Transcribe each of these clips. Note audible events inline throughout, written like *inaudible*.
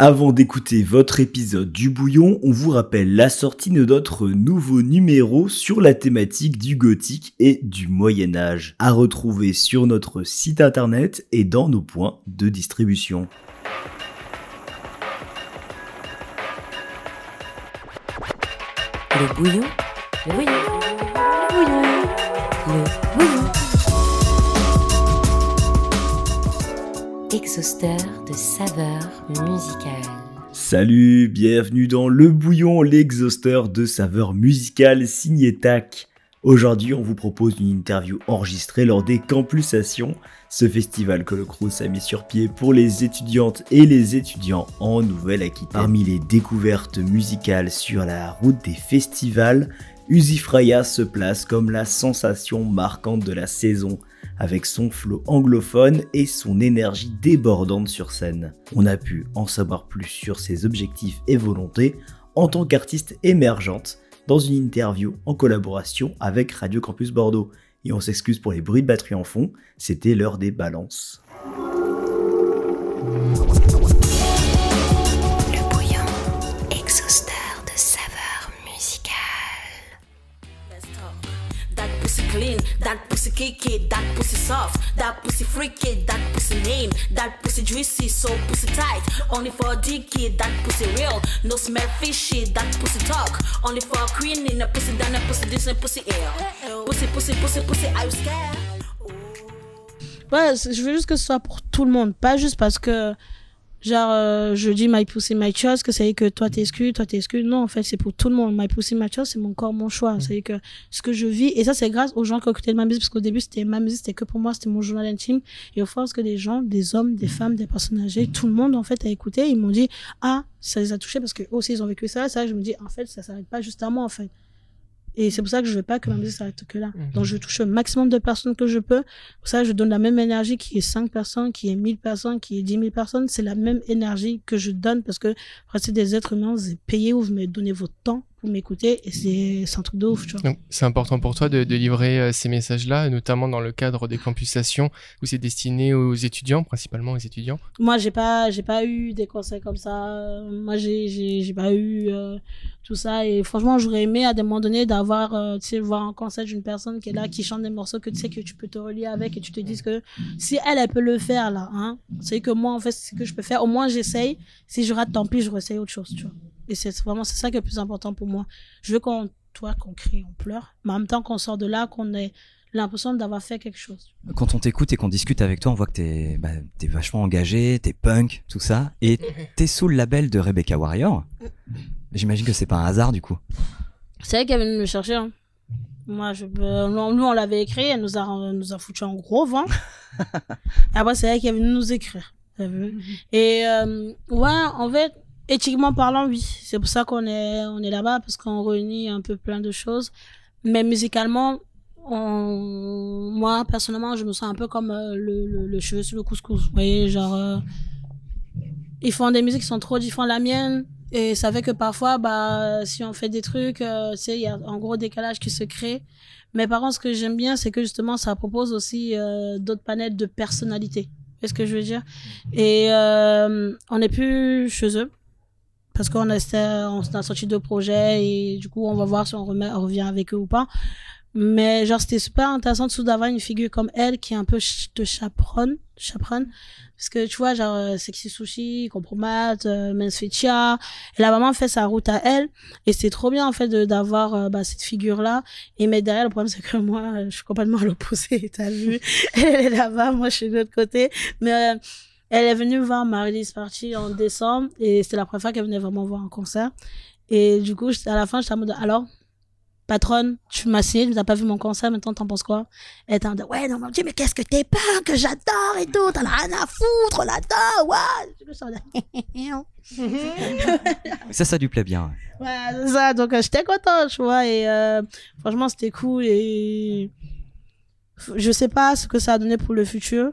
Avant d'écouter votre épisode du bouillon, on vous rappelle la sortie de notre nouveau numéro sur la thématique du gothique et du Moyen Âge, à retrouver sur notre site internet et dans nos points de distribution. Le bouillon, le bouillon, le bouillon, le bouillon. Exhausteur de saveurs musicales. Salut, bienvenue dans Le Bouillon, l'exhausteur de saveurs musicales signé TAC. Aujourd'hui, on vous propose une interview enregistrée lors des Campusations, ce festival que le Crous a mis sur pied pour les étudiantes et les étudiants en Nouvelle-Aquitaine. Parmi les découvertes musicales sur la route des festivals, Usifraya se place comme la sensation marquante de la saison, avec son flow anglophone et son énergie débordante sur scène. On a pu en savoir plus sur ses objectifs et volontés en tant qu'artiste émergente dans une interview en collaboration avec Radio Campus Bordeaux. Et on s'excuse pour les bruits de batterie en fond, c'était l'heure des balances. That pussy kicky, that pussy soft, that pussy freaky, that pussy name, that pussy juicy, so pussy tight. Only for a dicky, that pussy real, no smell fishy, that pussy talk. Only for a queen in a pussy down a pussy this and pussy air. Pussy, pussy, pussy, pussy, are you scared? Ouais, je veux juste que ce soit pour tout le monde, pas juste parce que, genre, euh, je dis my pussy, my choice, que ça veut dire que toi t'es exclu, toi t'es exclu. Non, en fait, c'est pour tout le monde. My pussy, my choice, c'est mon corps, mon choix. Ça veut dire que ce que je vis, et ça, c'est grâce aux gens qui ont écouté ma musique, parce qu'au début, c'était ma musique, c'était que pour moi, c'était mon journal intime. Et au force que des gens, des hommes, des femmes, des personnes âgées, tout le monde, en fait, a écouté, ils m'ont dit, ah, ça les a touchés parce que eux aussi, ils ont vécu ça. Ça, je me dis, en fait, ça s'arrête pas juste à moi, en fait. Et c'est pour ça que je veux pas que ma musique s'arrête que là. Donc, je touche le maximum de personnes que je peux. Pour ça, je donne la même énergie qui est 5 personnes, qui est 1000 personnes, qui est 10 000 personnes. C'est la même énergie que je donne parce que c'est des êtres humains, vous êtes payés ou vous me donnez votre temps pour m'écouter et c'est un truc de ouf, tu vois. Donc, c'est important pour toi de, de livrer euh, ces messages-là, notamment dans le cadre des campusations où c'est destiné aux étudiants, principalement aux étudiants? Moi, j'ai pas, j'ai pas eu des conseils comme ça. Moi, j'ai, j'ai pas eu euh, tout ça. Et franchement, j'aurais aimé à des moments donnés d'avoir, euh, tu sais, voir un conseil d'une personne qui est là, qui chante des morceaux que tu sais que tu peux te relier avec et tu te dises que si elle, elle peut le faire là, hein, c'est que moi, en fait, c'est ce que je peux faire. Au moins, j'essaye. Si je rate, tant pis, je réessaye autre chose, tu vois. Et c'est vraiment, c'est ça qui est le plus important pour moi. Je veux qu'on, toi, qu'on crie, on pleure, mais en même temps qu'on sort de là, qu'on ait l'impression d'avoir fait quelque chose. Quand on t'écoute et qu'on discute avec toi, on voit que t'es bah, t'es vachement engagé, t'es punk, tout ça, et *laughs* t'es sous le label de Rebecca Warrior. J'imagine que c'est pas un hasard du coup. C'est elle qui est venue me chercher. hein. Moi, je, euh, nous, on l'avait écrit, elle nous a, nous a foutu en gros vent. *laughs* Et après, c'est elle qui est venue nous écrire. Vu Et euh, ouais, en fait, éthiquement parlant, oui. C'est pour ça qu'on est, on est là-bas, parce qu'on réunit un peu plein de choses. Mais musicalement, on- moi, personnellement, je me sens un peu comme euh, le, le, le cheveu sur le couscous. Vous voyez, genre... euh, ils font des musiques qui sont trop différentes de la mienne. Et ça fait que parfois, bah, si on fait des trucs, euh, tu sais, il y a un gros décalage qui se crée. Mais par contre, ce que j'aime bien, c'est que justement, ça propose aussi euh, d'autres panettes de personnalité. Est-ce que je veux dire? Et euh, on n'est plus chez eux. Parce qu'on a, on a sorti deux projets et du coup, on va voir si on, revient avec eux ou pas. Mais genre, c'était super intéressant de d'avoir une figure comme elle qui est un peu de chaperonne. chaperonne parce que tu vois, genre, euh, Sexy Sushi, Compromat, euh, Men's elle a vraiment fait sa route à elle. Et c'est trop bien, en fait, d'avoir euh, bah, cette figure-là. Et mais derrière, le problème, c'est que moi, euh, je suis complètement à l'opposé, *laughs* t'as vu Elle est là-bas, moi, je suis de l'autre côté. Mais euh, elle est venue voir ma release party en décembre. Et c'était la première fois qu'elle venait vraiment voir un concert. Et du coup, à la fin, j'étais en mode, alors patronne, tu m'as signé, tu n'as pas vu mon concert, maintenant t'en penses quoi? Elle était en mode, ouais, non, mon Dieu, mais qu'est-ce que t'es pas, que j'adore et tout, t'en as rien à foutre là-dedans, *laughs* *laughs* Ça, ça lui plaît bien. Ouais, c'est ça. Donc, euh, j'étais contente, tu vois. Et euh, franchement, c'était cool. Et je sais pas ce que ça a donné pour le futur.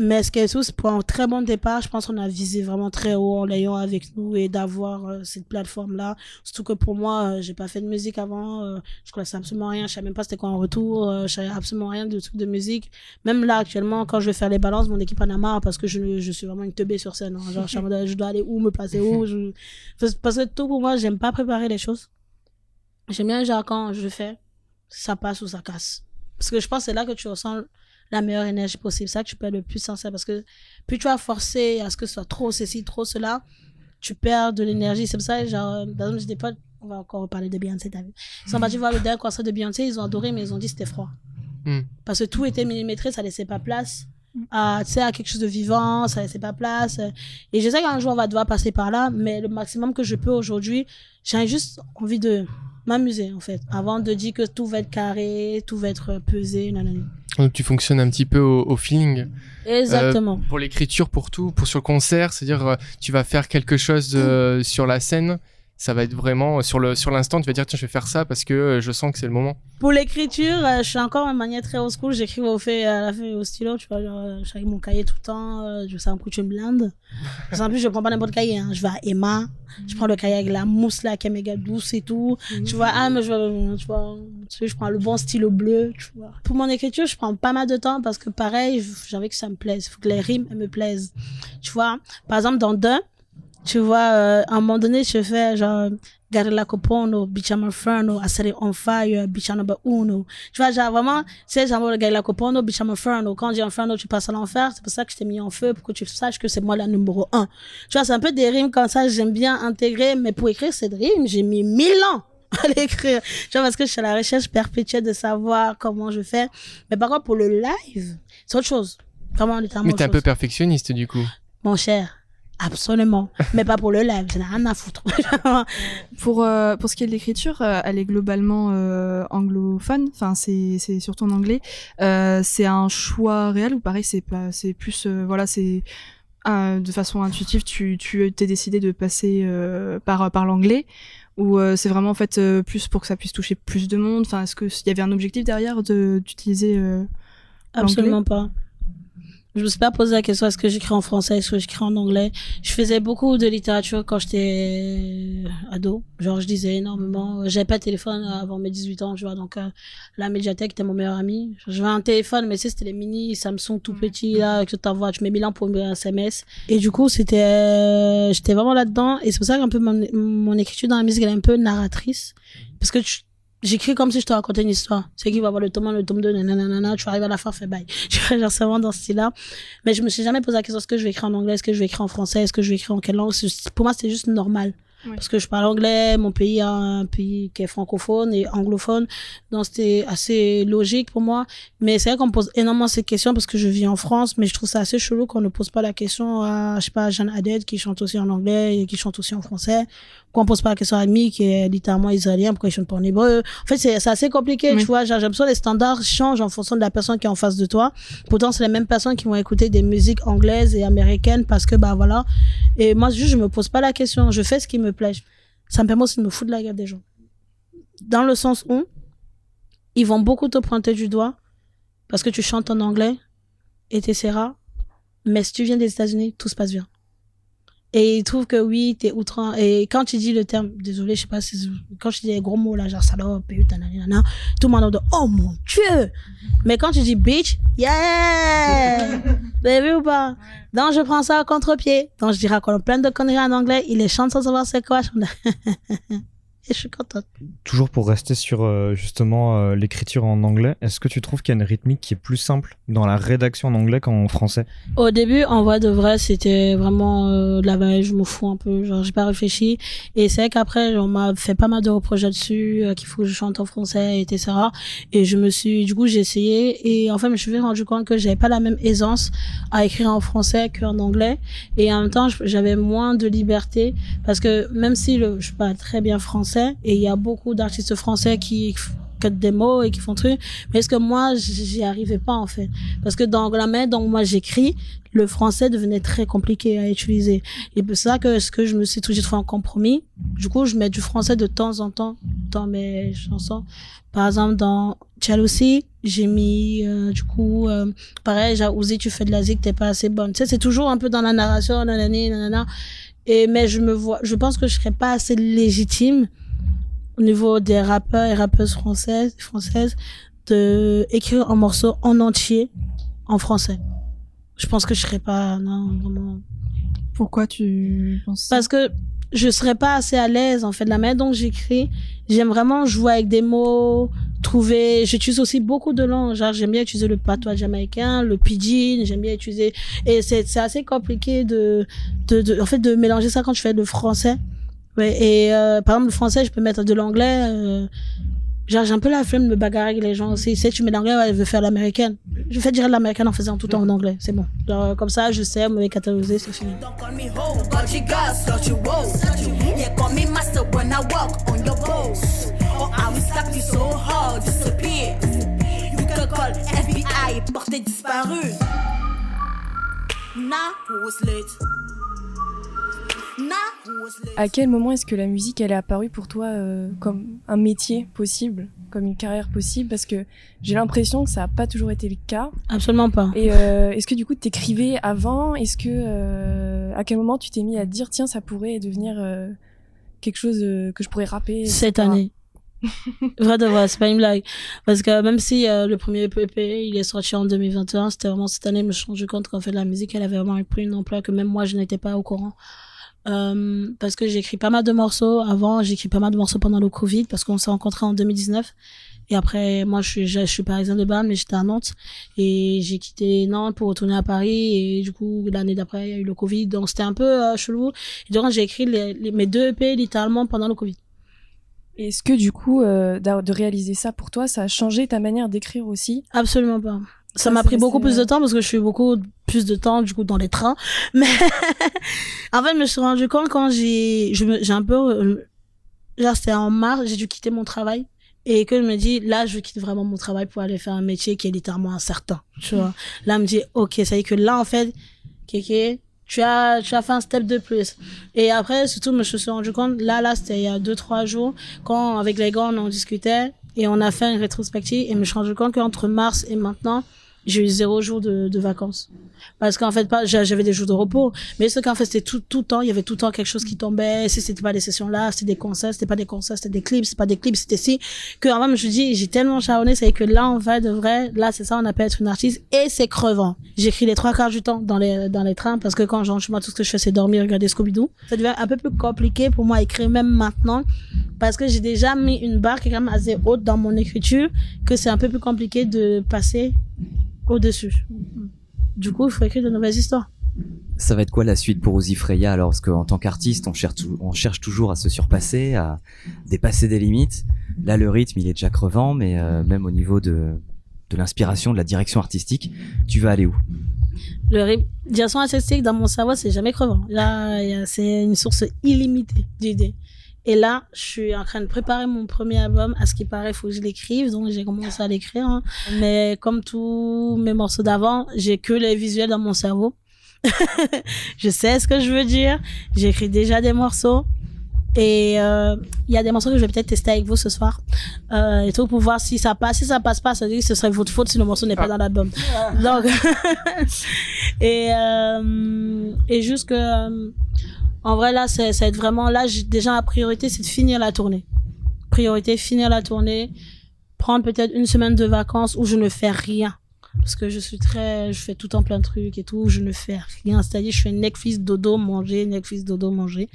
Mais ce qui est tout, c'est pour un très bon départ, je pense qu'on a visé vraiment très haut en l'ayant avec nous et d'avoir euh, cette plateforme-là. Surtout que pour moi, euh, j'ai pas fait de musique avant, euh, je connaissais absolument rien, je savais même pas c'était quoi en retour, euh, je savais absolument rien de trucs de musique. Même là, actuellement, quand je vais faire les balances, mon équipe en a marre parce que je, je suis vraiment une teubée sur scène. hein. Genre, je, dois aller où, me placer où. Je... *laughs* Parce que tout pour moi, j'aime pas préparer les choses. J'aime bien, genre, quand je fais, ça passe ou ça casse. Parce que je pense que c'est là que tu ressens la meilleure énergie possible. C'est ça que tu peux être le plus sincère. Parce que plus tu vas forcer à ce que ce soit trop ceci, trop cela, tu perds de l'énergie. C'est pour ça, genre, euh, par exemple, j'ai des potes, on va encore reparler de Beyoncé, t'as vu. Ils sont partis voir le dernier concert de Beyoncé, ils ont adoré, mais ils ont dit c'était froid. Hmm. Parce que tout était millimétré, ça laissait pas place à, tu sais, à quelque chose de vivant, ça laissait pas place. Et je sais qu'un jour, on va devoir passer par là, mais le maximum que je peux aujourd'hui, j'ai juste envie de m'amuser, en fait, avant de dire que tout va être carré, tout va être pesé, non. Donc tu fonctionnes un petit peu au, au feeling. Exactement. Pour l'écriture, pour tout, pour sur le concert, c'est-à-dire euh, tu vas faire quelque chose euh, sur la scène, ça va être vraiment sur le sur l'instant, tu vas dire tiens je vais faire ça parce que euh, je sens que c'est le moment. Pour l'écriture, euh, je suis encore en manière très old school. J'écris au fait, à la fin au stylo, tu vois. Genre, euh, je avec mon cahier tout le temps. euh, je sais un coup, tu me blindes. *laughs* Parce qu'en plus, je prends pas n'importe cahier. Hein. Je vais à Emma. Je prends le cahier avec la mousse là, qui est méga douce et tout. Tu vois, ah, mais je, tu vois, tu sais, je prends le bon stylo bleu, tu vois. Pour mon écriture, je prends pas mal de temps parce que pareil, j'ai envie que ça me plaise. Il faut que les rimes elles me plaisent. Tu vois, par exemple, dans deux, tu vois, euh, à un moment donné, je fais genre, Garela Copono, Bichama Ferno, Asere on Fire, Bichama Uno. Tu vois, genre vraiment, sais, genre, Garela Copono, Bichama Ferno. Quand on dit Inferno, tu passes à l'enfer. C'est pour ça que je t'ai mis en feu, pour que tu saches que c'est moi la numéro un. Tu vois, c'est un peu des rimes comme ça, j'aime bien intégrer, mais pour écrire cette rime, j'ai mis mille ans *laughs* à l'écrire. Tu vois, parce que je suis à la recherche perpétuelle de savoir comment je fais. Mais par contre, pour le live, c'est autre chose. Vraiment, littéralement Mais autre t'es un peu perfectionniste du coup. Mon cher, absolument. mais pas pour le live, j'en ai rien à foutre. *laughs* Pour, euh, pour ce qui est de l'écriture, euh, elle est globalement euh, anglophone, enfin c'est c'est surtout en anglais. C'est un choix réel ou pareil c'est pas c'est plus voilà c'est de façon intuitive tu tu t'es décidé de passer par par l'anglais ou c'est vraiment en fait plus pour que ça puisse toucher plus de monde? Enfin est-ce que il y avait un objectif derrière de d'utiliser Absolument pas. Je me suis pas posé la question est-ce que j'écris en français, est-ce que j'écris en anglais. Je faisais beaucoup de littérature quand j'étais ado. Genre, je disais énormément. J'avais pas de téléphone avant mes 18 ans, tu vois. Donc, euh, la médiathèque était mon meilleur ami. J'avais un téléphone, mais tu sais, c'était les mini Samsung tout petits, là, que t'envoies, tu mets 1000 ans pour un SMS. Et du coup, c'était, euh, j'étais vraiment là-dedans. Et c'est pour ça qu'un peu mon, mon écriture dans la musique, elle est un peu narratrice. Parce que tu- J'écris comme si je te racontais une histoire. C'est qui va voir le tome 1, le tome 2, nanana, tu arrives à la fin, fais bye. *laughs* Tu vois, genre, c'est vraiment dans ce style-là. Mais je me suis jamais posé la question, est-ce que je vais écrire en anglais, est-ce que je vais écrire en français, est-ce que je vais écrire en quelle langue? C'est- Pour moi, c'était juste normal. Parce que je parle anglais, mon pays est un pays qui est francophone et anglophone. Donc, c'était assez logique pour moi. Mais c'est vrai qu'on me pose énormément ces questions parce que je vis en France, mais je trouve ça assez chelou qu'on ne pose pas la question à, je sais pas, Jeanne Haddad qui chante aussi en anglais et qui chante aussi en français. Qu'on pose pas la question à Ami qui est littéralement israélien, pourquoi il chante pas en hébreu. En fait, c'est assez compliqué, Oui. tu vois. J'ai l'impression que les standards changent en fonction de la personne qui est en face de toi. Pourtant, c'est les mêmes personnes qui vont écouter des musiques anglaises et américaines parce que, bah voilà. Et moi, juste, je me pose pas la question. Je fais ce qui me plaît. Ça me permet aussi de me foutre de la gueule des gens. Dans le sens où ils vont beaucoup te pointer du doigt parce que tu chantes en anglais et t'essaieras. Mais si tu viens des États-Unis, tout se passe bien. Et ils trouvent que oui, t'es outrant. Et quand tu dis le terme, désolé, je sais pas si, quand tu dis les gros mots là, genre salope, pute, nanana, tout le monde dit, oh mon dieu! Mais quand tu dis bitch, yeah! Vous avez vu ou pas? Donc je prends ça à contre-pied. Donc je qu'on a plein de conneries en anglais, il les chante sans savoir c'est quoi. *laughs* Je Et je suis contente. Toujours pour rester sur euh, justement euh, l'écriture en anglais, est-ce que tu trouves qu'il y a une rythmique qui est plus simple dans la rédaction en anglais qu'en français? Au début, en vrai de vrai, c'était vraiment euh, de la veille, je me fous un peu, genre j'ai pas réfléchi. Et c'est vrai qu'après, on m'a fait pas mal de reproches dessus, euh, qu'il faut que je chante en français, etc. Et je me suis, du coup, j'ai essayé. Et en fait, je me suis rendu compte que j'avais pas la même aisance à écrire en français qu'en anglais. Et en même temps, j'avais moins de liberté parce que même si le, je parle très bien français, et il y a beaucoup d'artistes français qui codent des mots et qui font trucs, mais est-ce que moi, j'y arrivais pas en fait? Parce que dans la main dont moi j'écris, le français devenait très compliqué à utiliser. Et c'est ça que ce que je me suis toujours trouvé un compromis. Du coup, je mets du français de temps en temps dans mes chansons. Par exemple, dans Jealousy, j'ai mis, euh, du coup, euh, pareil, j'ai tu fais de la zik, t'es pas assez bonne. Tu c'est toujours un peu dans la narration, nanani, nanana. Et, mais je me vois, je pense que je serais pas assez légitime au niveau des rappeurs et rappeuses françaises, françaises de écrire un morceau en entier en français. Je pense que je serais pas, non, vraiment. Pourquoi tu penses ça? Parce que je serais pas assez à l'aise, en fait, de la manière dont j'écris. J'aime vraiment jouer avec des mots, trouver, j'utilise aussi beaucoup de langues. Genre, j'aime bien utiliser le patois jamaïcain, le pidgin, j'aime bien utiliser, et c'est, c'est assez compliqué de, de, de, en fait, de mélanger ça quand je fais le français. Et, euh, par exemple, le français, je peux mettre de l'anglais, euh, j'ai un peu la flemme de me bagarrer avec les gens aussi. Si tu mets l'anglais, ouais, je veux faire l'américaine. Je fais dire l'américaine en faisant tout en anglais. C'est bon. Genre, comme ça, je sais, on me cataloguer, c'est fini. À quel moment est-ce que la musique elle est apparue pour toi euh, comme un métier possible, comme une carrière possible? Parce que j'ai l'impression que ça n'a pas toujours été le cas. Absolument pas. Et euh, est-ce que du coup t'écrivais avant? Est-ce que euh, à quel moment tu t'es mis à dire tiens ça pourrait devenir quelque chose que je pourrais rapper Cette année. *laughs* vrai de vrai, c'est pas une blague. Parce que même si euh, le premier EP, il est sorti en 2021, c'était vraiment cette année, je me suis rendu compte qu'en fait, la musique, elle avait vraiment pris une ampleur que même moi, je n'étais pas au courant. Euh, parce que j'ai écrit pas mal de morceaux avant, j'ai écrit pas mal de morceaux pendant le Covid, parce qu'on s'est rencontrés en 2019. Et après, moi, je suis, je, je suis parisienne de Bâle, mais j'étais à Nantes. Et j'ai quitté Nantes pour retourner à Paris. Et du coup, l'année d'après, il y a eu le Covid. Donc, c'était un peu euh, chelou. Et donc, j'ai écrit les, les- mes deux EP littéralement pendant le Covid. Est-ce que du coup euh, de réaliser ça pour toi, ça a changé ta manière d'écrire aussi? Absolument pas. Ça m'a pris beaucoup plus de temps parce que je suis beaucoup plus de temps du coup dans les trains. *laughs* Mais en fait, je me suis rendu compte quand j'ai, j'ai un peu, euh, genre c'était en mars, j'ai dû quitter mon travail et que je me dis là, je quitte vraiment mon travail pour aller faire un métier qui est littéralement incertain. Tu vois. Là, je me dis ok, ça y est que là en fait, Kéké, tu as, tu as fait un step de plus. Et après, surtout, je me suis rendu compte, là, là, c'était il y a deux, trois jours, quand avec les gars, on en discutait et on a fait une rétrospective et je me suis rendu compte qu'entre mars et maintenant, j'ai eu zéro jour de, de vacances. Parce qu'en fait, pas, j'a- j'avais des jours de repos, mais ce qu'en fait, c'était tout, tout le temps, il y avait tout le temps quelque chose qui tombait. Si c'était pas des sessions là, c'était des concerts, c'était pas des concerts, c'était des clips, c'était pas des clips, c'était si. Que, en fait, je dis, j'ai tellement charbonné, c'est que là, en fait, de vrai, là, c'est ça, on appelle être une artiste et c'est crevant. J'écris les trois quarts du temps dans les, dans les trains parce que quand j'entre chez moi, tout ce que je fais, c'est dormir, regarder Scooby-Doo. Ça devient un peu plus compliqué pour moi à écrire même maintenant parce que j'ai déjà mis une barre qui est quand même assez haute dans mon écriture que c'est un peu plus compliqué de passer au-dessus. Du coup, il faut écrire de nouvelles histoires. Ça va être quoi la suite pour Ozzy Freya alors Parce qu'en tant qu'artiste, on cherche, tou- on cherche toujours à se surpasser, à dépasser des limites. Là, le rythme, il est déjà crevant, mais euh, même au niveau de, de l'inspiration, de la direction artistique, tu vas aller où? Le ré- direction artistique dans mon cerveau, c'est jamais crevant. Là, c'est une source illimitée d'idées. Et là, je suis en train de préparer mon premier album. À ce qui paraît, il faut que je l'écrive. Donc, j'ai commencé à l'écrire. hein. Mais comme tous mes morceaux d'avant, j'ai que les visuels dans mon cerveau. *laughs* je sais ce que je veux dire. J'écris déjà des morceaux. Et euh, il y a des morceaux que je vais peut-être tester avec vous ce soir. Euh, et tout pour voir si ça passe. Si ça passe pas, ça veut dire que ce serait votre faute si le morceau n'est pas dans l'album. Donc, *laughs* et, euh, et juste que, en vrai, là, c'est, ça vraiment, là, déjà, la priorité, c'est de finir la tournée. Priorité, finir la tournée, prendre peut-être une semaine de vacances où je ne fais rien. Parce que je suis très, je fais tout en plein de trucs et tout, je ne fais rien. C'est-à-dire, je fais Netflix, dodo, manger, Netflix, dodo, manger.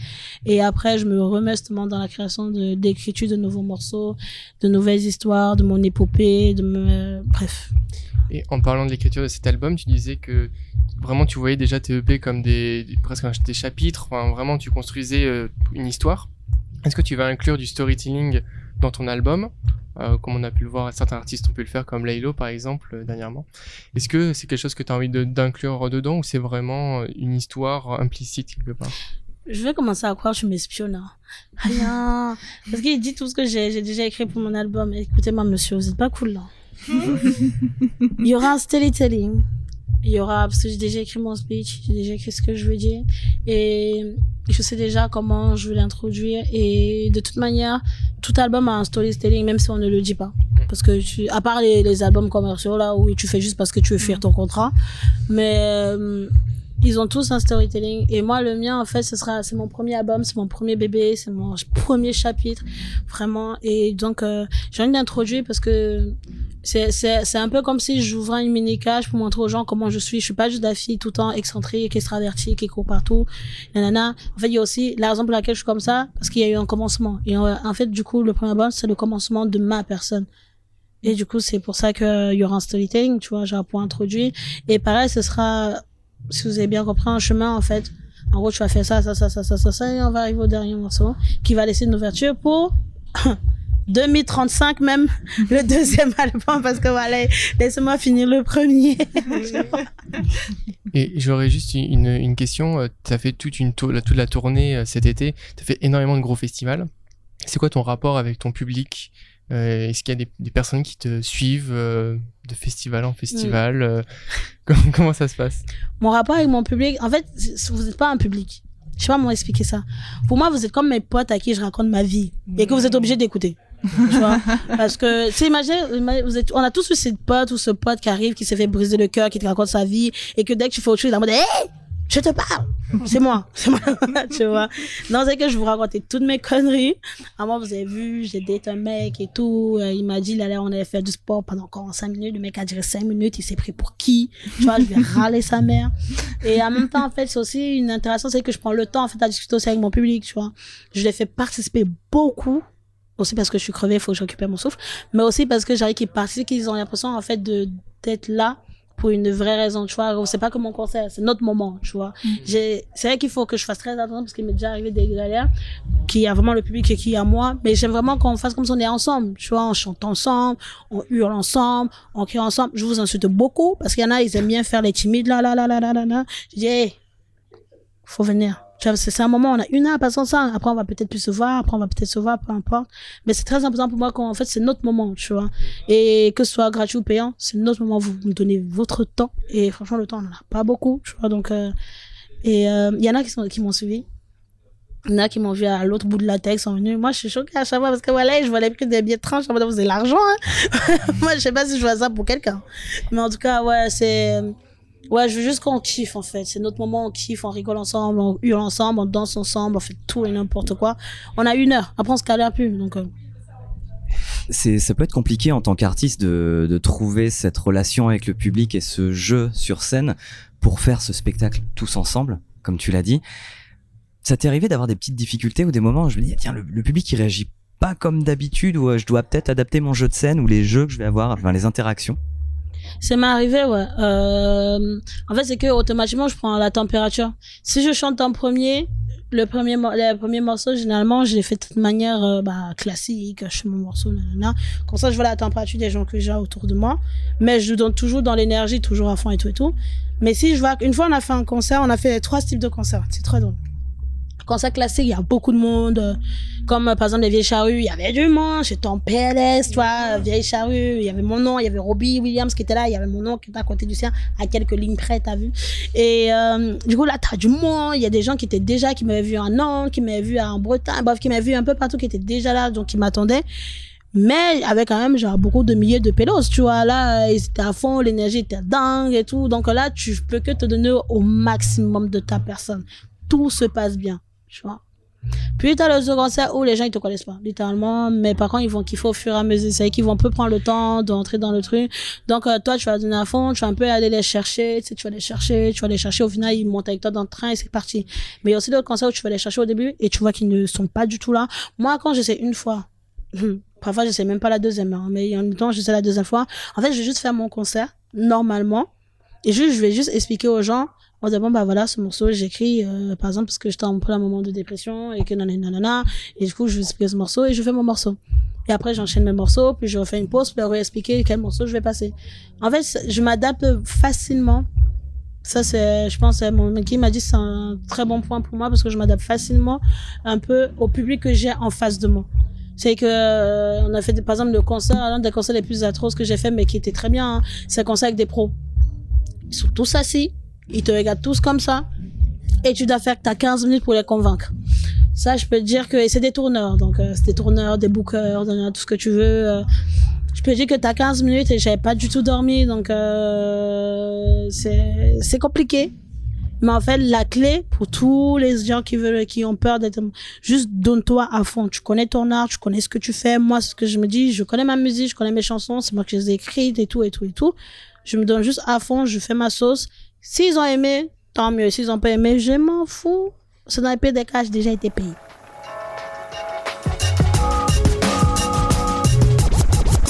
Et après, je me remets justement dans la création de, d'écriture de nouveaux morceaux, de nouvelles histoires, de mon épopée, de me, bref. Et en parlant de l'écriture de cet album, tu disais que vraiment tu voyais déjà tes EP comme des, des- presque des chapitres, enfin, vraiment tu construisais euh, une histoire. Est-ce que tu vas inclure du storytelling dans ton album Euh, Comme on a pu le voir, certains artistes ont pu le faire, comme Laylo par exemple, euh, dernièrement. Est-ce que c'est quelque chose que tu as envie de- d'inclure dedans ou c'est vraiment euh, une histoire implicite quelque part? Je vais commencer à croire que je m'espionne. hein. *laughs* Rien. Parce qu'il dit tout ce que j'ai déjà écrit pour mon album. Écoutez-moi, monsieur, vous êtes pas cool là. *laughs* Il y aura un storytelling. Il y aura, parce que j'ai déjà écrit mon speech, j'ai déjà écrit ce que je veux dire. Et je sais déjà comment je veux l'introduire. Et de toute manière, tout album a un storytelling, même si on ne le dit pas. parce que tu, à part les, les albums commerciaux là où tu fais juste parce que tu veux fuir ton contrat, mais euh, ils ont tous un storytelling et moi le mien en fait ce sera c'est mon premier album, c'est mon premier bébé, c'est mon premier chapitre vraiment et donc euh, j'ai envie d'introduire parce que c'est c'est c'est un peu comme si j'ouvrais une mini cage pour montrer aux gens comment je suis. Je suis pas juste la fille tout le temps excentrique, extravertie, qui court partout. Nanana. En fait, il y a aussi la raison pour laquelle je suis comme ça, parce qu'il y a eu un commencement. Et en, en fait, du coup, le premier album, c'est le commencement de ma personne. Et du coup, c'est pour ça qu'il y aura un storytelling, tu vois, genre pour introduire. Et pareil, ce sera, si vous avez bien compris, un chemin, en fait. En gros, tu vas faire ça, ça, ça, ça, ça, ça, ça, et on va arriver au dernier morceau, qui va laisser une ouverture pour *clears throat* 2035 même, le *laughs* deuxième album, parce que voilà, laissez-moi finir le premier. Et j'aurais juste une, une question. Tu as fait toute, une la, toute la tournée euh, cet été. Tu as fait énormément de gros festivals. C'est quoi ton rapport avec ton public Euh, Est-ce qu'il y a des, des personnes qui te suivent euh, de festival en festival Euh, *laughs* comment, comment ça se passe? Mon rapport avec mon public, en fait, vous n'êtes pas un public. Je sais pas comment expliquer ça. Pour moi, vous êtes comme mes potes à qui je raconte ma vie et que vous êtes obligé d'écouter. Tu vois? Parce que, tu sais, imagine, vous êtes, on a tous eu cette pote ou ce pote qui arrive, qui s'est fait briser le cœur, qui te raconte sa vie et que dès que tu fais autre chose, il est en mode, hey, je te parle. C'est moi. *laughs* C'est moi. *laughs* tu vois? Non, c'est que je vous racontais toutes mes conneries. À moi, vous avez vu, j'ai daté un mec et tout. Euh, il m'a dit, là, on allait faire du sport pendant encore 5 minutes. Le mec a duré 5 minutes. Il s'est pris pour qui? Tu vois, je vais râler sa mère. Et en même temps, en fait, c'est aussi une intéressant, c'est que je prends le temps, en fait, à discuter aussi avec mon public, tu vois? Je les fais participer beaucoup. Aussi parce que je suis crevée, il faut que je récupère mon souffle. Mais aussi parce que j'arrive qu'ils participent, qu'ils ont l'impression, en fait, de, d'être là pour une vraie raison, tu vois. C'est pas comme mon concert, c'est notre moment, tu vois. J'ai, c'est vrai qu'il faut que je fasse très attention parce qu'il m'est déjà arrivé des galères, qu'il y a vraiment le public et qu'il y a moi. Mais j'aime vraiment qu'on fasse comme si on est ensemble, tu vois. On chante ensemble, on hurle ensemble, on crie ensemble. Je vous insulte beaucoup parce qu'il y en a, ils aiment bien faire les timides, là, là, là, là, là, là, là. Je dis, hey, faut venir. Vois, c'est un moment, on a une heure à passer ensemble. Après, on va peut-être plus se voir. Après, on va peut-être se voir, peu importe. Mais c'est très important pour moi qu'en fait, c'est notre moment, tu vois. Et que ce soit gratuit ou payant, c'est notre moment. Vous me donnez votre temps. Et franchement, le temps, on n'en a pas beaucoup, tu vois. Donc, euh, et euh, il y en a qui qui m'ont suivi. Il y en a qui m'ont vu à l'autre bout de la tête, sont venus. Moi, je suis choquée à chaque fois parce que voilà, je voyais que des billets de train. Je mode, vous l'argent, hein. *laughs* Moi, je sais pas si je vois ça pour quelqu'un. Mais en tout cas, ouais, c'est, ouais, je veux juste qu'on kiffe, en fait. C'est notre moment, on kiffe, on rigole ensemble, on hurle ensemble, on danse ensemble, on fait tout et n'importe quoi. On a une heure. Après, on se calère plus. Donc, euh, C'est, ça peut être compliqué en tant qu'artiste de, de trouver cette relation avec le public et ce jeu sur scène pour faire ce spectacle tous ensemble, comme tu l'as dit. Ça t'est arrivé d'avoir des petites difficultés ou des moments où je me dis, tiens, le, le public il réagit pas comme d'habitude ou euh, je dois peut-être adapter mon jeu de scène ou les jeux que je vais avoir, enfin les interactions? Ça m'est arrivé, ouais. Euh, en fait, c'est que automatiquement, je prends la température. Si je chante en premier, le premier, le premier morceau, généralement, je l'ai fait de manière euh, bah, classique. Je fais mon morceau, nanana. Comme ça, je vois la température des gens que j'ai autour de moi. Mais je donne toujours dans l'énergie, toujours à fond et tout et tout. Mais si je vois, une fois, on a fait un concert, on a fait trois types de concerts. C'est très drôle. Concert classique, il y a beaucoup de monde. euh, Comme euh, par exemple les vieilles charrues, il y avait du monde. J'étais en PLS, toi, euh, vieille charrue. Il y avait mon nom, il y avait Robbie Williams qui était là, il y avait mon nom qui était à côté du sien, à quelques lignes près, t'as vu. Et euh, du coup, là, t'as du monde. Il y a des gens qui étaient déjà, qui m'avaient vu à Nantes, qui m'avaient vu en Bretagne, bref, qui m'avaient vu un peu partout, qui étaient déjà là, donc qui m'attendaient. Mais avec quand même genre beaucoup de milliers de pélos, tu vois. Là, ils étaient à fond, l'énergie était dingue et tout. Donc là, tu peux que te donner au maximum de ta personne. Tout se passe bien, tu vois. Puis t'as le second concert où les gens ils te connaissent pas, littéralement, mais par contre ils vont kiffer au fur et à mesure, c'est qu'ils vont un peu prendre le temps d'entrer dans le truc. Donc euh, toi tu vas donner à fond, tu vas un peu aller les chercher, tu sais, tu vas les chercher, tu vas les chercher, au final ils montent avec toi dans le train et c'est parti. Mais il y a aussi d'autres concerts où tu vas les chercher au début et tu vois qu'ils ne sont pas du tout là. Moi quand j'essaie une fois, *laughs* parfois j'essaie même pas la deuxième, hein, mais en même temps j'essaie la deuxième fois. En fait je vais juste faire mon concert normalement et juste je vais juste expliquer aux gens on dit bon bah voilà ce morceau j'écris euh, par exemple parce que j'étais en plein moment de dépression et que nanana nanana. Et du coup je expliquer ce morceau et je fais mon morceau. Et après j'enchaîne mes morceaux puis je refais une pause pour leur expliquer quel morceau je vais passer. En fait je m'adapte facilement. Ça c'est je pense mon qui m'a dit c'est un très bon point pour moi parce que je m'adapte facilement un peu au public que j'ai en face de moi. C'est que euh, on a fait par exemple le concert l'un des concerts les plus atroces que j'ai fait mais qui était très bien hein, c'est un concert avec des pros. Ils sont tous assis ils te regardent tous comme ça. Et tu dois faire t'as 15 minutes pour les convaincre. Ça, je peux te dire que c'est des tourneurs. Donc, euh, c'est des tourneurs, des bookers, tout ce que tu veux. euh. je peux dire que t'as 15 minutes et j'avais pas du tout dormi, donc euh, c'est compliqué. Mais en fait, la clé pour tous les gens qui veulent, qui ont peur d'être, juste donne-toi à fond. Tu connais ton art, tu connais ce que tu fais. Moi, ce que je me dis, je connais ma musique, je connais mes chansons, c'est moi qui les ai écrites et tout et tout et tout. Je me donne juste à fond, je fais ma sauce. S'ils ont aimé, tant mieux. S'ils ont pas aimé, je m'en fous. C'est dans les pays des cas, j'ai déjà été payé.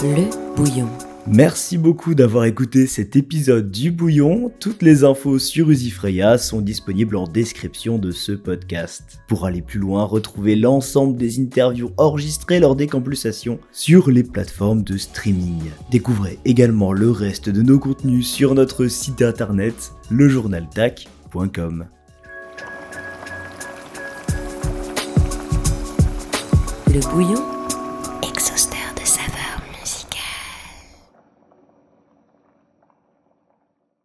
Le bouillon. Merci beaucoup d'avoir écouté cet épisode du Bouillon. Toutes les infos sur Usifreya sont disponibles en description de ce podcast. Pour aller plus loin, retrouvez l'ensemble des interviews enregistrées lors des camplusations sur les plateformes de streaming. Découvrez également le reste de nos contenus sur notre site internet lejournaltac.com. Le bouillon